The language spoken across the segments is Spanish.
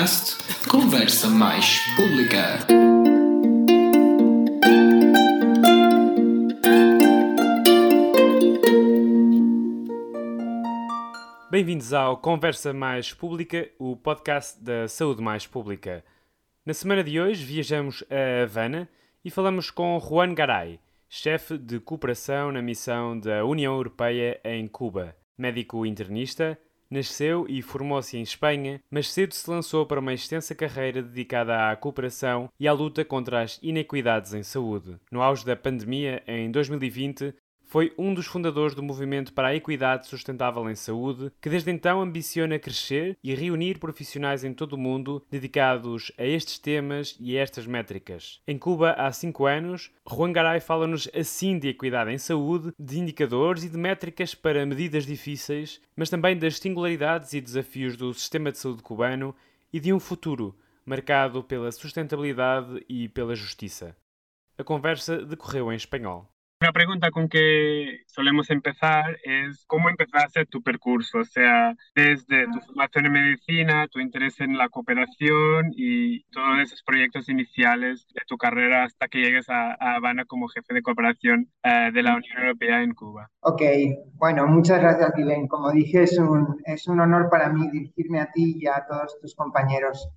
podcast Conversa Mais Pública. Bem-vindos ao Conversa Mais Pública, o podcast da saúde mais pública. Na semana de hoje viajamos a Havana e falamos com Juan Garay, chefe de cooperação na missão da União Europeia em Cuba, médico internista, Nasceu e formou-se em Espanha, mas cedo se lançou para uma extensa carreira dedicada à cooperação e à luta contra as inequidades em saúde. No auge da pandemia, em 2020, foi um dos fundadores do movimento para a equidade sustentável em saúde, que desde então ambiciona crescer e reunir profissionais em todo o mundo dedicados a estes temas e a estas métricas. Em Cuba, há cinco anos, Juan Garay fala-nos assim de equidade em saúde, de indicadores e de métricas para medidas difíceis, mas também das singularidades e desafios do sistema de saúde cubano e de um futuro marcado pela sustentabilidade e pela justiça. A conversa decorreu em espanhol. Una pregunta con que solemos empezar es cómo empezaste tu percurso, o sea, desde tu formación en medicina, tu interés en la cooperación y todos esos proyectos iniciales de tu carrera hasta que llegues a, Habana como jefe de cooperación eh, de la Unión Europea en Cuba. Ok, bueno, muchas gracias, Guilén. Como dije, es un, es un honor para mí dirigirme a ti y a todos tus compañeros.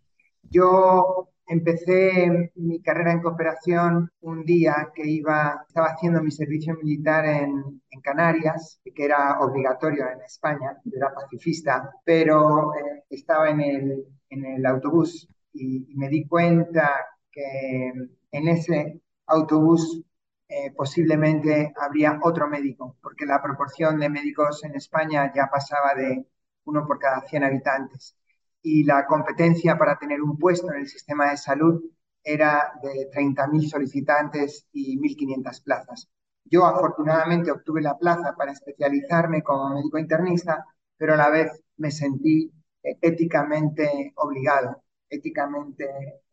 Yo Empecé mi carrera en cooperación un día que iba, estaba haciendo mi servicio militar en, Canarias, que era obligatorio en España, yo era pacifista, pero eh, estaba en el, en el autobús y, me di cuenta que en ese autobús eh, posiblemente habría otro médico, porque la proporción de médicos en España ya pasaba de uno por cada 100 habitantes y la competencia para tener un puesto en el sistema de salud era de 30.000 solicitantes y 1.500 plazas. Yo afortunadamente obtuve la plaza para especializarme como médico internista, pero a la vez me sentí eh, éticamente obligado, éticamente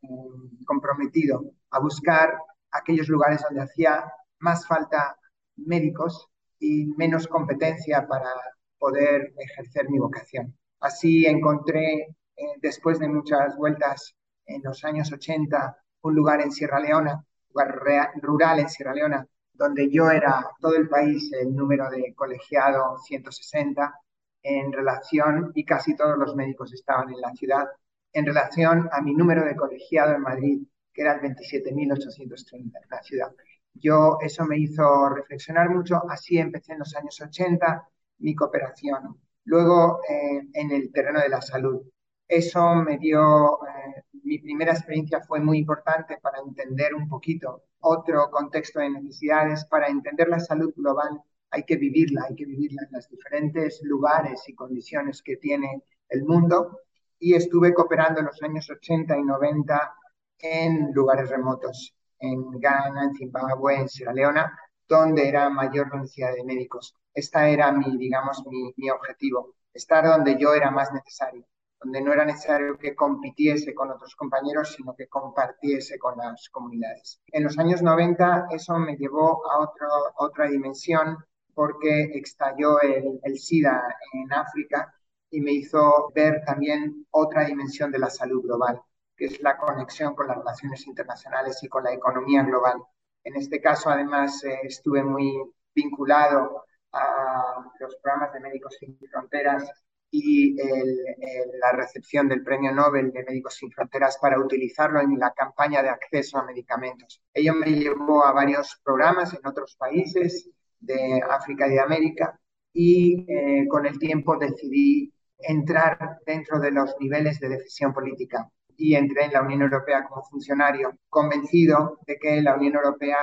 em, comprometido a buscar aquellos lugares donde hacía más falta médicos y menos competencia para poder ejercer mi vocación. Así encontré eh, después de muchas vueltas en los años 80, un lugar en Sierra Leona, lugar rural en Sierra Leona, donde yo era todo el país el número de colegiado 160 en relación, y casi todos los médicos estaban en la ciudad, en relación a mi número de colegiado en Madrid, que era el 27.830 en la ciudad. Yo, eso me hizo reflexionar mucho, así empecé en los años 80 mi cooperación. Luego, eh, en el terreno de la salud, eso me dio, eh, mi primera experiencia fue muy importante para entender un poquito otro contexto de necesidades, para entender la salud global hay que vivirla, hay que vivirla en los diferentes lugares y condiciones que tiene el mundo. Y estuve cooperando en los años 80 y 90 en lugares remotos, en Ghana, en Zimbabue, en Sierra Leona, donde era mayor necesidad de médicos. Esta era mi, digamos, mi, mi objetivo, estar donde yo era más necesario donde no era necesario que compitiese con otros compañeros, sino que compartiese con las comunidades. En los años 90 eso me llevó a otro, otra dimensión porque estalló el, SIDA en África y me hizo ver también otra dimensión de la salud global, que es la conexión con las relaciones internacionales y con la economía global. En este caso, además, eh, estuve muy vinculado a los programas de Médicos Sin Fronteras y la recepción del Premio Nobel de Médicos Sin Fronteras para utilizarlo en la campaña de acceso a medicamentos. Ello me llevó a varios programas en otros países de África y de América y eh, con el tiempo decidí entrar dentro de los niveles de decisión política y entré en la Unión Europea como funcionario, convencido de que la Unión Europea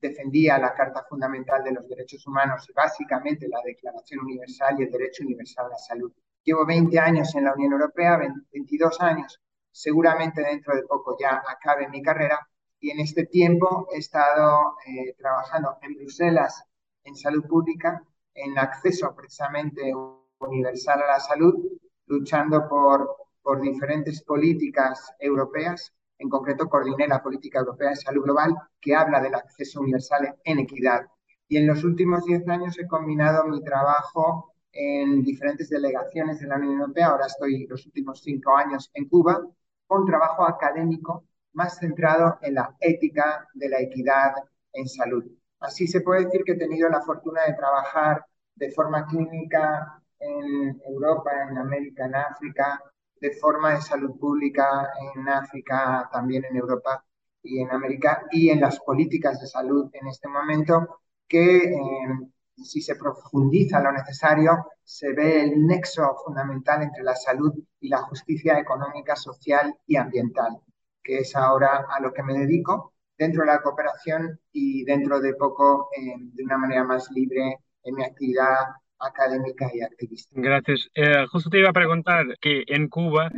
defendía la Carta Fundamental de los Derechos Humanos y básicamente la Declaración Universal y el Derecho Universal a la Salud. Llevo 20 años en la Unión Europea, 22 años, seguramente dentro de poco ya acabe mi carrera y en este tiempo he estado eh, trabajando en Bruselas en salud pública, en acceso precisamente universal a la salud, luchando por, por diferentes políticas europeas. En concreto, coordiné la política europea de salud global que habla del acceso universal en equidad. Y en los últimos 10 años he combinado mi trabajo en diferentes delegaciones de la Unión Europea. Ahora estoy los últimos cinco años en Cuba con trabajo académico más centrado en la ética de la equidad en salud. Así se puede decir que he tenido la fortuna de trabajar de forma clínica en Europa, en América, en África, de forma de salud pública en África, también en Europa y en América, y en las políticas de salud en este momento, que eh, si se profundiza lo necesario, se ve el nexo fundamental entre la salud y la justicia económica, social y ambiental, que es ahora a lo que me dedico dentro de la cooperación y dentro de poco, eh, de una manera más libre, en mi actividad académica y activista. Gracias. Eh, justo te iba a preguntar que en Cuba,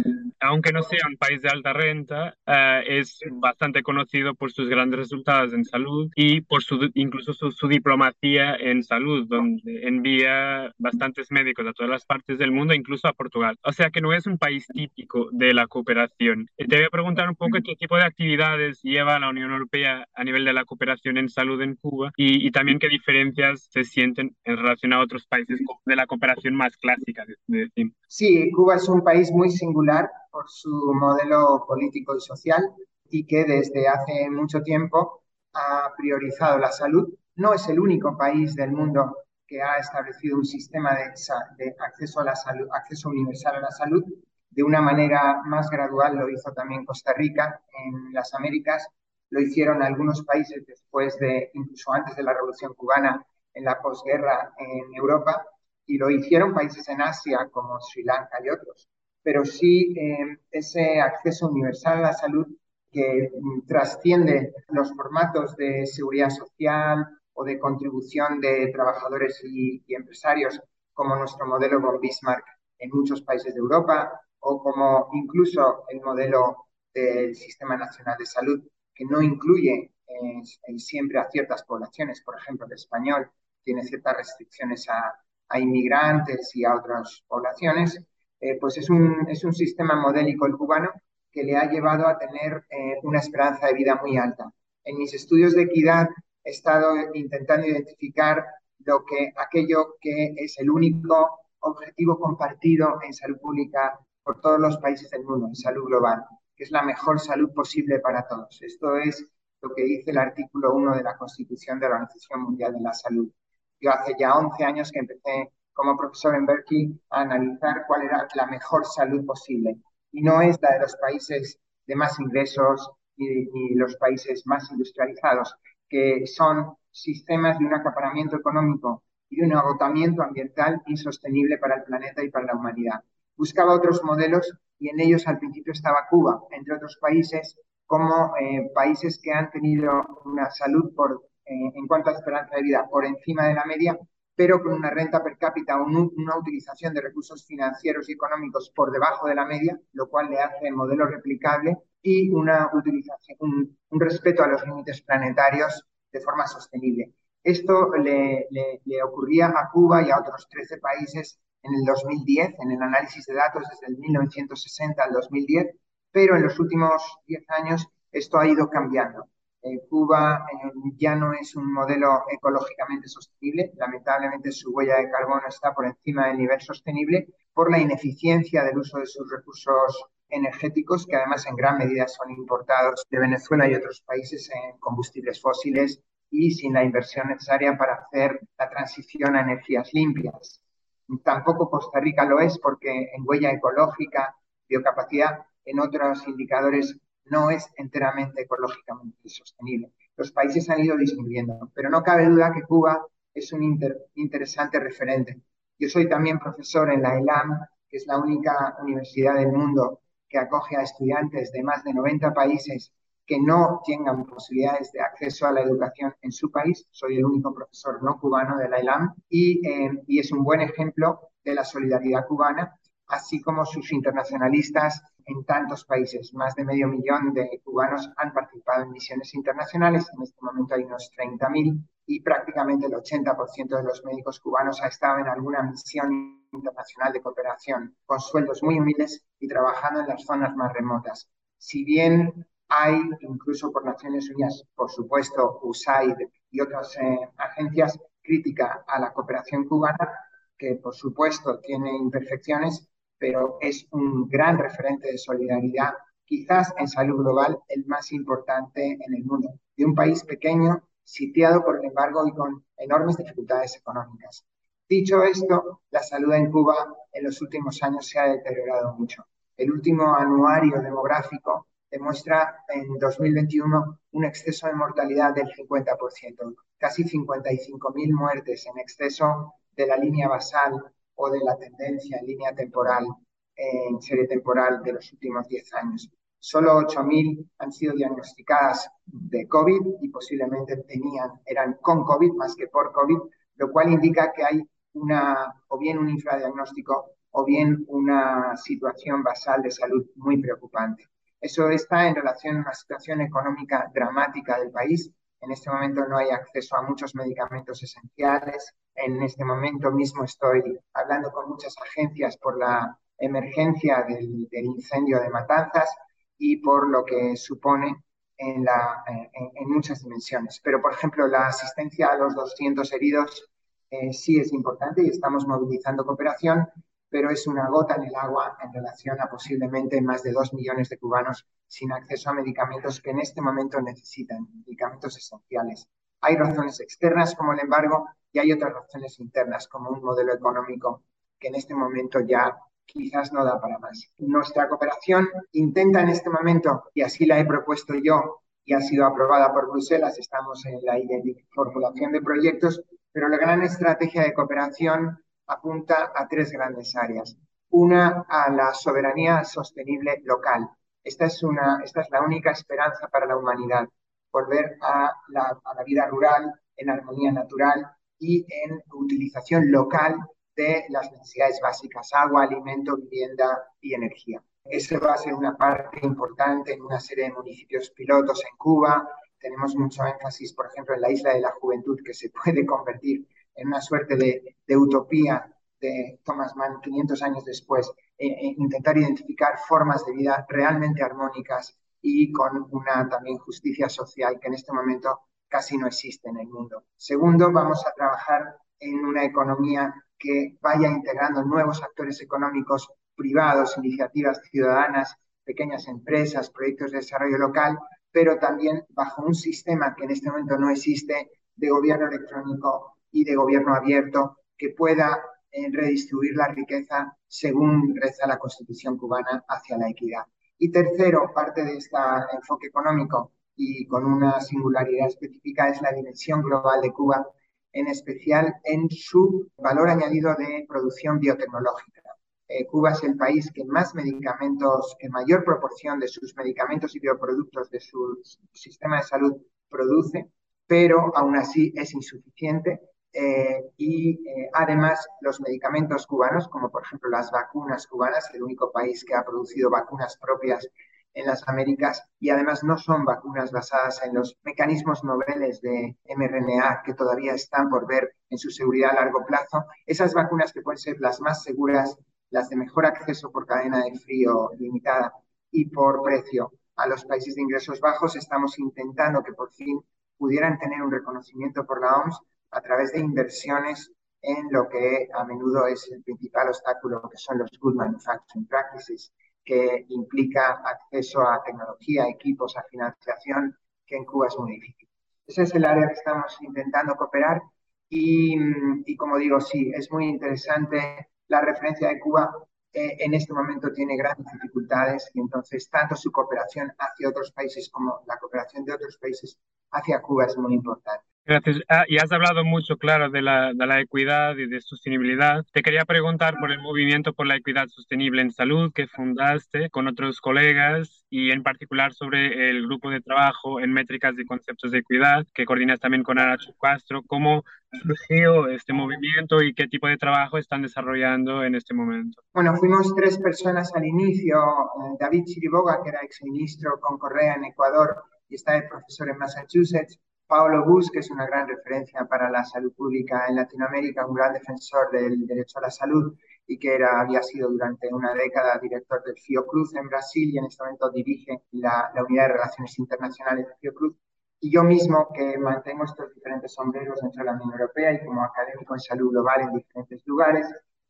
aunque no sea un país de alta renta, eh, es bastante conocido por sus grandes resultados en salud y por su, incluso su, su, diplomacia en salud, donde envía bastantes médicos a todas las partes del mundo, incluso a Portugal. O sea que no es un país típico de la cooperación. Eh, te voy a preguntar un poco qué tipo de actividades lleva la Unión Europea a nivel de la cooperación en salud en Cuba y, y también qué diferencias se sienten en relación a otros países de la cooperación más clásica. De, Sí, Cuba es un país muy singular por su modelo político y social y que desde hace mucho tiempo ha priorizado la salud. No es el único país del mundo que ha establecido un sistema de, de acceso a la salud, acceso universal a la salud. De una manera más gradual lo hizo también Costa Rica en las Américas, lo hicieron algunos países después de, incluso antes de la Revolución Cubana, en la posguerra en Europa y lo hicieron países en Asia como Sri Lanka y otros. Pero sí eh, ese acceso universal a la salud que mm, trasciende los formatos de seguridad social o de contribución de trabajadores y, y empresarios, como nuestro modelo von Bismarck en muchos países de Europa, o como incluso el modelo del Sistema Nacional de Salud, que no incluye eh, siempre a ciertas poblaciones, por ejemplo, el español, tiene ciertas restricciones a, inmigrantes y a otras poblaciones, eh, pues es un, es un sistema modélico el cubano que le ha llevado a tener eh, una esperanza de vida muy alta. En mis estudios de equidad he estado intentando identificar lo que, aquello que es el único objetivo compartido en salud pública por todos los países del mundo, en salud global, que es la mejor salud posible para todos. Esto es lo que dice el artículo 1 de la Constitución de la Organización Mundial de la Salud. Yo hace ya 11 años que empecé como profesor en Berkeley a analizar cuál era la mejor salud posible. Y no es la de los países de más ingresos ni, los países más industrializados, que son sistemas de un acaparamiento económico y de un agotamiento ambiental insostenible para el planeta y para la humanidad. Buscaba otros modelos y en ellos al principio estaba Cuba, entre otros países, como eh, países que han tenido una salud por eh, en cuanto a esperanza de vida por encima de la media, pero con una renta per cápita o una utilización de recursos financieros y económicos por debajo de la media, lo cual le hace modelo replicable y una utilización, un, respeto a los límites planetarios de forma sostenible. Esto le, le, ocurría a Cuba y a otros 13 países en el 2010, en el análisis de datos desde el 1960 al 2010, pero en los últimos 10 años esto ha ido cambiando. Cuba eh, ya no es un modelo ecológicamente sostenible. Lamentablemente su huella de carbono está por encima del nivel sostenible por la ineficiencia del uso de sus recursos energéticos, que además en gran medida son importados de Venezuela y otros países en combustibles fósiles y sin la inversión necesaria para hacer la transición a energías limpias. Tampoco Costa Rica lo es porque en huella ecológica, biocapacidad, en otros indicadores no es enteramente ecológicamente sostenible. Los países han ido disminuyendo, pero no cabe duda que Cuba es un interesante referente. Yo soy también profesor en la ELAM, que es la única universidad del mundo que acoge a estudiantes de más de 90 países que no tengan posibilidades de acceso a la educación en su país. Soy el único profesor no cubano de la ELAM y, eh, y es un buen ejemplo de la solidaridad cubana, así como sus internacionalistas en tantos países. Más de medio millón de cubanos han participado en misiones internacionales. En este momento hay unos 30.000 y prácticamente el 80% de los médicos cubanos ha estado en alguna misión internacional de cooperación con sueldos muy humildes y trabajando en las zonas más remotas. Si bien hay, incluso por Naciones Unidas, por supuesto, USAID y otras eh, agencias, crítica a la cooperación cubana, que por supuesto tiene imperfecciones, pero es un gran referente de solidaridad quizás en salud global el más importante en el mundo, de un país pequeño, sitiado por el embargo y con enormes dificultades económicas. Dicho esto, la salud en Cuba en los últimos años se ha deteriorado mucho. El último anuario demográfico demuestra en 2021 un exceso de mortalidad del 50%, casi 55.000 muertes en exceso de la línea basal o de la tendencia en línea temporal, en serie temporal de los últimos 10 años. Solo 8.000 han sido diagnosticadas de COVID y posiblemente tenían, eran con COVID más que por COVID, lo cual indica que hay una, o bien un infradiagnóstico o bien una situación basal de salud muy preocupante. Eso está en relación a una situación económica dramática del país. En este momento no hay acceso a muchos medicamentos esenciales. En este momento mismo estoy hablando con muchas agencias por la emergencia del, incendio de Matanzas y por lo que supone en, muchas dimensiones. Pero, por ejemplo, la asistencia a los 200 heridos eh, sí es importante y estamos movilizando cooperación, pero es una gota en el agua en relación a posiblemente más de dos millones de cubanos sin acceso a medicamentos que en este momento necesitan, medicamentos esenciales. Hay razones externas como el embargo y hay otras razones internas como un modelo económico que en este momento ya quizás no da para más. Nuestra cooperación intenta en este momento, y así la he propuesto yo y ha sido aprobada por Bruselas, estamos en la formulación de proyectos, pero la gran estrategia de cooperación apunta a tres grandes áreas. Una, a la soberanía sostenible local. Esta es, una, esta es la única esperanza para la humanidad, volver a la, a la vida rural en armonía natural y en utilización local de las necesidades básicas, agua, alimento, vivienda y energía. Ese va a ser una parte importante en una serie de municipios pilotos en Cuba. Tenemos mucho énfasis, por ejemplo, en la isla de la juventud, que se puede convertir en una suerte de, utopía de Thomas Mann 500 años después, e, e intentar identificar formas de vida realmente armónicas y con una también justicia social que en este momento casi no existe en el mundo. Segundo, vamos a trabajar en una economía que vaya integrando nuevos actores económicos privados, iniciativas ciudadanas, pequeñas empresas, proyectos de desarrollo local, pero también bajo un sistema que en este momento no existe de gobierno electrónico y de gobierno abierto que pueda eh, redistribuir la riqueza según reza la Constitución cubana hacia la equidad. Y tercero, parte de este enfoque económico y con una singularidad específica es la dimensión global de Cuba en especial en su valor añadido de producción biotecnológica. Eh, Cuba es el país que más medicamentos, en mayor proporción de sus medicamentos y bioproductos de su sistema de salud produce, pero aún así es insuficiente eh, y eh, además los medicamentos cubanos, como por ejemplo las vacunas cubanas, el único país que ha producido vacunas propias en las Américas y además no son vacunas basadas en los mecanismos noveles de mRNA que todavía están por ver en su seguridad a largo plazo. Esas vacunas que pueden ser las más seguras, las de mejor acceso por cadena de frío limitada y por precio a los países de ingresos bajos, estamos intentando que por fin pudieran tener un reconocimiento por la OMS a través de inversiones en lo que a menudo es el principal obstáculo, que son los Good Manufacturing Practices, que implica acceso a tecnología, equipos, a financiación, que en Cuba es muy difícil. Ese es el área que estamos intentando cooperar y, y como digo, sí, es muy interesante la referencia de Cuba. Eh, en este momento tiene grandes dificultades y entonces tanto su cooperación hacia otros países como la cooperación de otros países hacia Cuba es muy importante. Gracias. Ah, y has hablado mucho, claro, de la, de la, equidad y de sostenibilidad. Te quería preguntar por el movimiento por la equidad sostenible en salud que fundaste con otros colegas y en particular sobre el grupo de trabajo en métricas y conceptos de equidad que coordinas también con Aracho Castro. ¿Cómo surgió este movimiento y qué tipo de trabajo están desarrollando en este momento? Bueno, fuimos tres personas al inicio. Eh, David Chiriboga, que era exministro con Correa en Ecuador y está de profesor en Massachusetts. Paolo Bus, que es una gran referencia para la salud pública en Latinoamérica, un gran defensor del derecho a la salud y que era, había sido durante una década director del Fiocruz en Brasil y en este momento dirige la, Unidad de Relaciones Internacionales del Fiocruz. Y yo mismo, que mantengo estos diferentes sombreros dentro de la Unión Europea y como académico en salud global en diferentes lugares,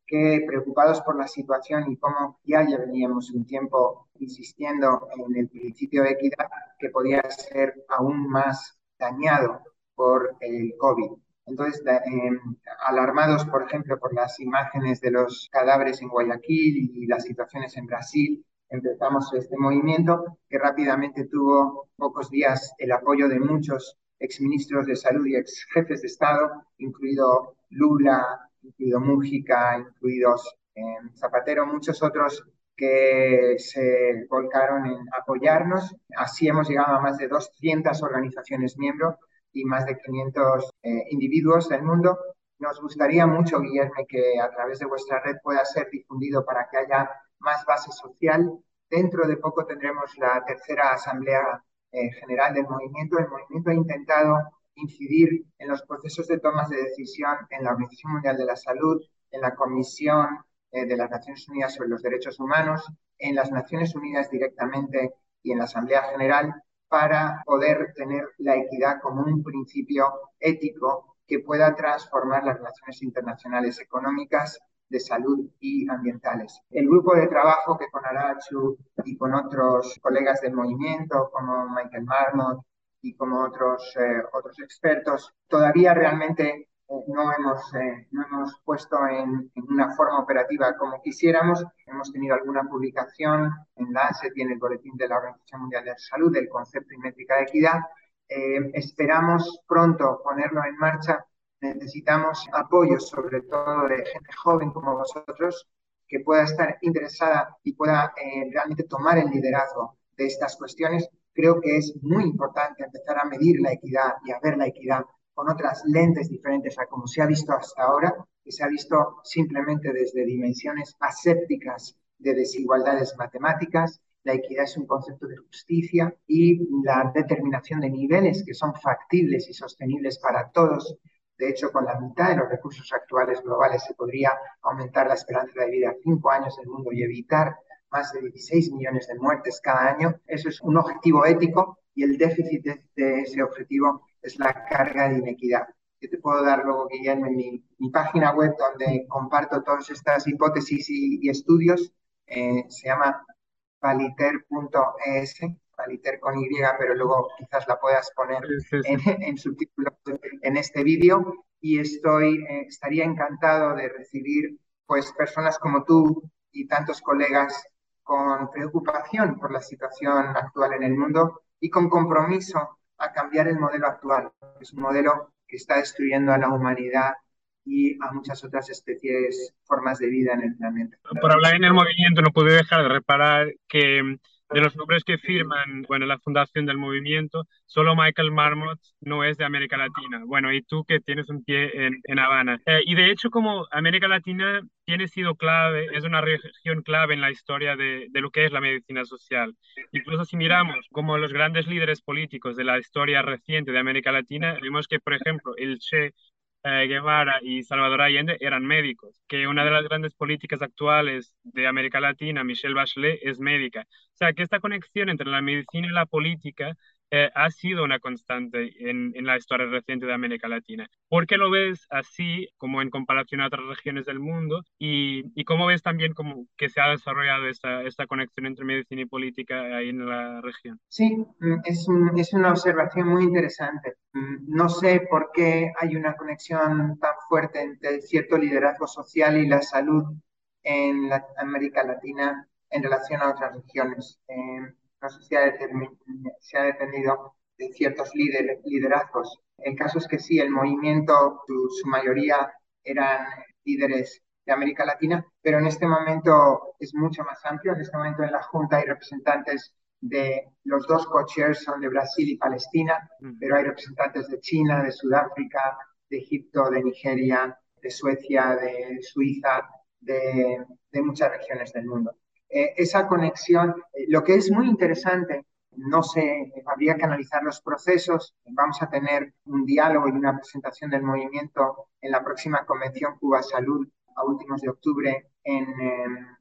que preocupados por la situación y cómo ya, veníamos un tiempo insistiendo en el principio de equidad que podía ser aún más dañado por el COVID. Entonces, em, alarmados, por ejemplo, por las imágenes de los cadáveres en Guayaquil y las situaciones en Brasil, empezamos este movimiento que rápidamente tuvo pocos días el apoyo de muchos exministros de salud y ex jefes de Estado, incluido Lula, incluido Mújica, incluidos em, Zapatero, muchos otros que se volcaron en apoyarnos. Así hemos llegado a más de 200 organizaciones miembros y más de 500 eh, individuos del mundo. Nos gustaría mucho, Guillermo, que a través de vuestra red pueda ser difundido para que haya más base social. Dentro de poco tendremos la tercera asamblea eh, general del movimiento. El movimiento ha intentado incidir en los procesos de tomas de decisión en la Organización Mundial de la Salud, en la Comisión eh, de las Naciones Unidas sobre los Derechos Humanos, en las Naciones Unidas directamente y en la Asamblea General para poder tener la equidad como un principio ético que pueda transformar las relaciones internacionales económicas de salud y ambientales. El grupo de trabajo que con Arachu y con otros colegas del movimiento, como Michael Marmot y como otros, eh, otros expertos, todavía realmente no hemos, eh, no hemos puesto en, una forma operativa como quisiéramos. Hemos tenido alguna publicación en Lancet y en el Boletín de la Organización Mundial de la Salud del concepto y métrica de equidad. Eh, esperamos pronto ponerlo en marcha. Necesitamos apoyo, sobre todo de gente joven como vosotros, que pueda estar interesada y pueda eh, realmente tomar el liderazgo de estas cuestiones. Creo que es muy importante empezar a medir la equidad y a ver la equidad con otras lentes diferentes a como se ha visto hasta ahora, que se ha visto simplemente desde dimensiones asépticas de desigualdades matemáticas. La equidad es un concepto de justicia y la determinación de niveles que son factibles y sostenibles para todos. De hecho, con la mitad de los recursos actuales globales se podría aumentar la esperanza de vida a cinco años del mundo y evitar más de 16 millones de muertes cada año. Eso es un objetivo ético y el déficit de, ese objetivo es la carga de inequidad. Yo te puedo dar luego, Guillermo, en mi, mi página web donde comparto todas estas hipótesis y, estudios. Eh, se llama valiter.es, valiter con Y, pero luego quizás la puedas poner En, en subtítulos en este vídeo. Y estoy, eh, estaría encantado de recibir pues, personas como tú y tantos colegas con preocupación por la situación actual en el mundo y con compromiso a cambiar el modelo actual, es un modelo que está destruyendo a la humanidad y a muchas otras especies, formas de vida en el planeta. Por hablar en el movimiento, no pude dejar de reparar que de los nombres que firman, bueno, la fundación del movimiento, solo Michael Marmot no es de América Latina. Bueno, y tú que tienes un pie en, en Habana. Eh, y de hecho, como América Latina tiene sido clave, es una región clave en la historia de, de, lo que es la medicina social. Incluso si miramos como los grandes líderes políticos de la historia reciente de América Latina, vemos que, por ejemplo, el Che eh, Guevara y Salvador Allende eran médicos, que una de las grandes políticas actuales de América Latina, Michelle Bachelet, es médica. O sea, que esta conexión entre la medicina y la política eh, ha sido una constante en, en, la historia reciente de América Latina. ¿Por qué lo ves así, como en comparación a otras regiones del mundo? ¿Y, y cómo ves también como que se ha desarrollado esta, esta conexión entre medicina y política ahí en la región? Sí, mm, es, es una observación muy interesante. Mm, no sé por qué hay una conexión tan fuerte entre cierto liderazgo social y la salud en la América Latina en relación a otras regiones. Eh, no sé si se ha dependido de ciertos liderazgos. El caso es que sí, el movimiento, su, mayoría eran líderes de América Latina, pero en este momento es mucho más amplio. En este momento en la Junta hay representantes de los dos co-chairs son de Brasil y Palestina, pero hay representantes de China, de Sudáfrica, de Egipto, de Nigeria, de Suecia, de Suiza, de muchas regiones del mundo. Eh, esa conexión. Eh, lo que es muy interesante, no sé, habría que analizar los procesos. Vamos a tener un diálogo y una presentación del movimiento en la próxima Convención Cuba Salud a últimos de octubre en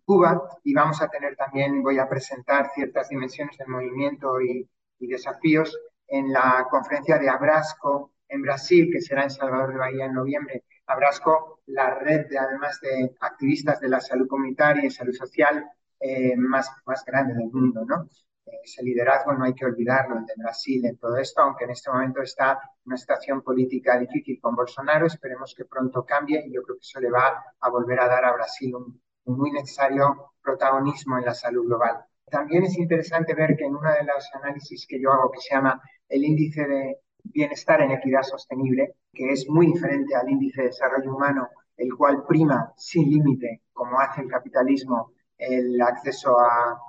Cuba y vamos a tener también, voy a presentar ciertas dimensiones del movimiento y, y desafíos en la conferencia de Abrasco en Brasil, que será en Salvador de Bahía en noviembre. Abrasco la red de, además de activistas de la salud comunitaria y salud social eh, más, más grande del mundo, ¿no? Ese liderazgo no hay que olvidarlo, el de Brasil en todo esto, aunque en este momento está una situación política difícil con Bolsonaro, esperemos que pronto cambie y yo creo que eso le va a volver a dar a Brasil un, un muy necesario protagonismo en la salud global. También es interesante ver que en uno de los análisis que yo hago, que se llama el índice de bienestar en equidad sostenible, que es muy diferente al índice de desarrollo humano, el cual prima sin límite, como hace el capitalismo, el acceso a,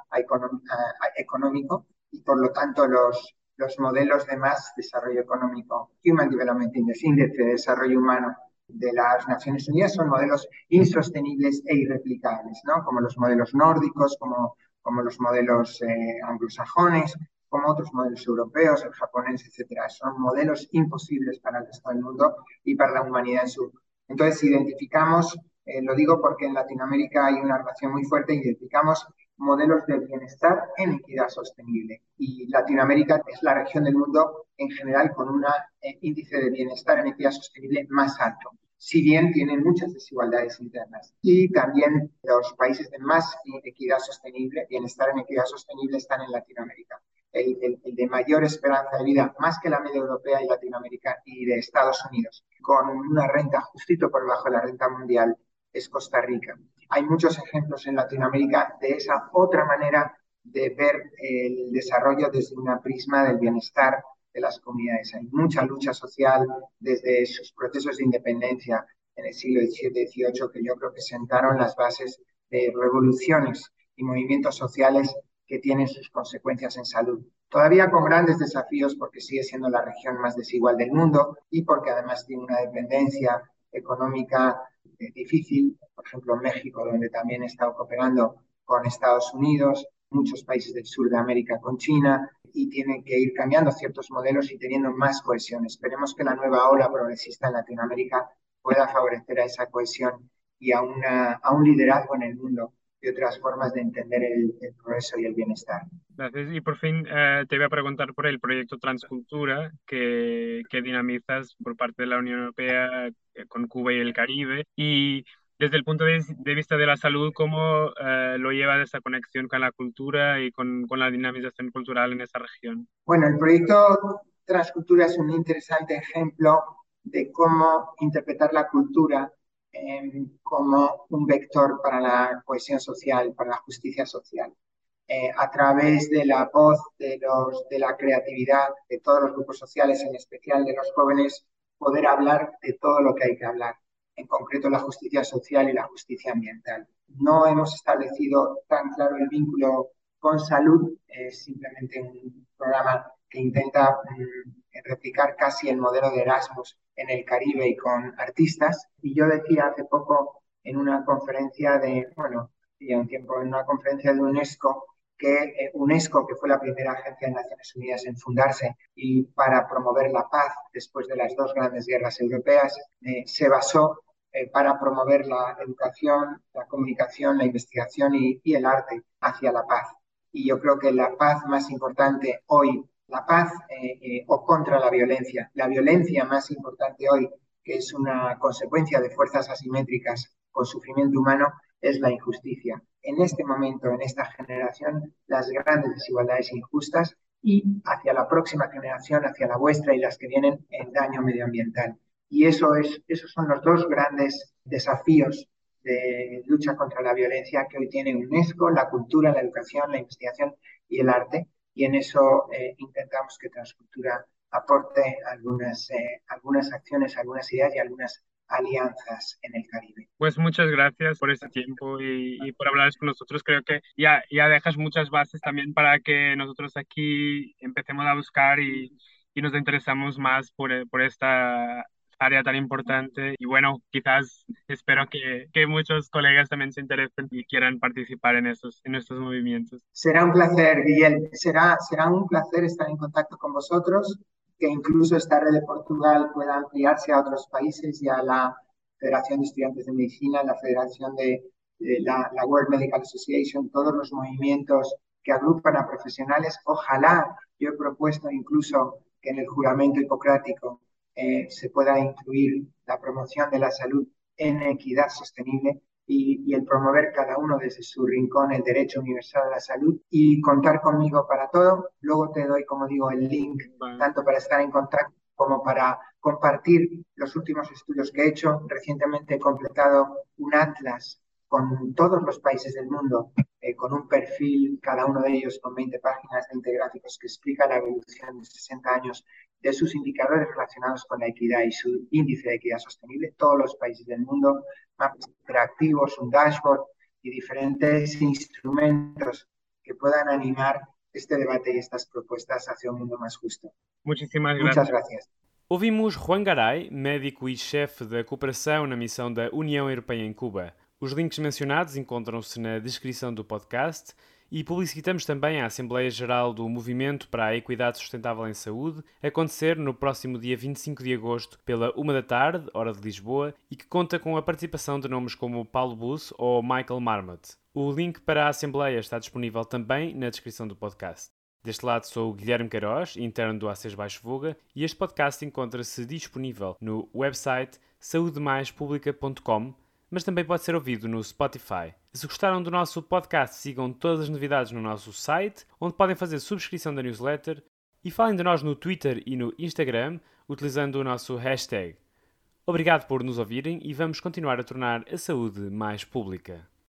económico y por lo tanto los, los modelos de más desarrollo económico, Human Development Index, índice de desarrollo humano de las Naciones Unidas, son modelos insostenibles e irreplicables, ¿no? como los modelos nórdicos, como, como los modelos eh, anglosajones, como otros modelos europeos, el japonés, etcétera. Son modelos imposibles para el resto del mundo y para la humanidad en su. Entonces, identificamos eh, lo digo porque en Latinoamérica hay una relación muy fuerte, identificamos modelos de bienestar en equidad sostenible. Y Latinoamérica es la región del mundo en general con un eh, índice de bienestar en equidad sostenible más alto, si bien tiene muchas desigualdades internas. Y también los países de más equidad sostenible, bienestar en equidad sostenible, están en Latinoamérica. El, el, de mayor esperanza de vida, más que la media europea y Latinoamérica y de Estados Unidos, con una renta justito por debajo de la renta mundial es Costa Rica. Hay muchos ejemplos en Latinoamérica de esa otra manera de ver el desarrollo desde una prisma del bienestar de las comunidades. Hay mucha lucha social desde sus procesos de independencia en el siglo XVII y XVIII que yo creo que sentaron las bases de revoluciones y movimientos sociales que tienen sus consecuencias en salud. Todavía con grandes desafíos porque sigue siendo la región más desigual del mundo y porque además tiene una dependencia económica eh, difícil, por ejemplo México, donde también he estado cooperando con Estados Unidos, muchos países del sur de América con China, y tienen que ir cambiando ciertos modelos y teniendo más cohesión. Esperemos que la nueva ola progresista en Latinoamérica pueda favorecer a esa cohesión y a, una, a un liderazgo en el mundo y otras formas de entender el, progreso y el bienestar. Gracias. Y por fin eh, te voy a preguntar por el proyecto Transcultura que, que dinamizas por parte de la Unión Europea con Cuba y el Caribe. Y desde el punto de, vista de la salud, ¿cómo eh, lo lleva esa conexión con la cultura y con, con la dinamización cultural en esa región? Bueno, el proyecto Transcultura es un interesante ejemplo de cómo interpretar la cultura como un vector para la cohesión social, para la justicia social. Eh, a través de la voz, de, los, de la creatividad de todos los grupos sociales, en especial de los jóvenes, poder hablar de todo lo que hay que hablar, en concreto la justicia social y la justicia ambiental. No hemos establecido tan claro el vínculo con salud, es simplemente un programa que intenta mm, replicar casi el modelo de Erasmus en el Caribe y con artistas. Y yo decía hace poco en una conferencia de, bueno, ya un tiempo, en una conferencia de UNESCO, que eh, UNESCO, que fue la primera agencia de Naciones Unidas en fundarse y para promover la paz después de las dos grandes guerras europeas, eh, se basó eh, para promover la educación, la comunicación, la investigación y, el arte hacia la paz. Y yo creo que la paz más importante hoy la paz o contra la violencia. La violencia más importante hoy, que es una consecuencia de fuerzas asimétricas con sufrimiento humano, es la injusticia. En este momento, en esta generación, las grandes desigualdades injustas y hacia la próxima generación, hacia la vuestra y las que vienen, el daño medioambiental. Y eso es, esos son los dos grandes desafíos de lucha contra la violencia que hoy tiene UNESCO, la cultura, la educación, la investigación y el arte, y en eso eh, intentamos que Transcultura aporte algunas, eh, algunas acciones, algunas ideas y algunas alianzas en el Caribe. Pues muchas gracias por este tiempo y, por hablar con nosotros. Creo que ya, ya dejas muchas bases también para que nosotros aquí empecemos a buscar y, y nos interesamos más por, por esta área tan importante y bueno, quizás espero que, que, muchos colegas también se interesen y quieran participar en estos, en estos movimientos. Será un placer, Guillermo. Será, será un placer estar en contacto con vosotros, que incluso esta red de Portugal pueda ampliarse a otros países y a la Federación de Estudiantes de Medicina, la Federación de, la, World Medical Association, todos los movimientos que agrupan a profesionales. Ojalá, yo he propuesto incluso que en el juramento hipocrático eh, se pueda incluir la promoción de la salud en equidad sostenible y, el promover cada uno desde su rincón el derecho universal a la salud y contar conmigo para todo. Luego te doy, como digo, el link tanto para estar en contacto como para compartir los últimos estudios que he hecho. Recientemente he completado un atlas con todos los países del mundo, eh, con un perfil, cada uno de ellos con 20 páginas, 20 gráficos, que explica la evolución de 60 años de sus indicadores relacionados con la equidad y su índice de equidad sostenible, todos los países del mundo, mapas interactivos, un dashboard y diferentes instrumentos que puedan animar este debate y estas propuestas hacia un mundo más justo. Muchísimas gracias. Muchas gracias. Ouvimos Juan Garay, médico e chefe da cooperação na missão da União Europeia em Cuba. Os links mencionados encontram-se na descrição do podcast e publicitamos também a Assembleia Geral do Movimento para a Equidade Sustentável em Saúde, acontecer no próximo dia 25 de agosto, pela uma da tarde, hora de Lisboa, e que conta com a participação de nomes como Paulo Bus ou Michael Marmot. O link para a Assembleia está disponível também na descrição do podcast. Deste lado sou o Guilherme Queiroz, interno do ACES Baixo Voga, e este podcast encontra-se disponível no website saudemaispublica.com mas também pode ser ouvido no Spotify. Se gostaram do nosso podcast, sigam todas as novidades no nosso site, onde podem fazer subscrição da newsletter e falem de nós no Twitter e no Instagram, utilizando o nosso hashtag. Obrigado por nos ouvirem e vamos continuar a tornar a saúde mais pública.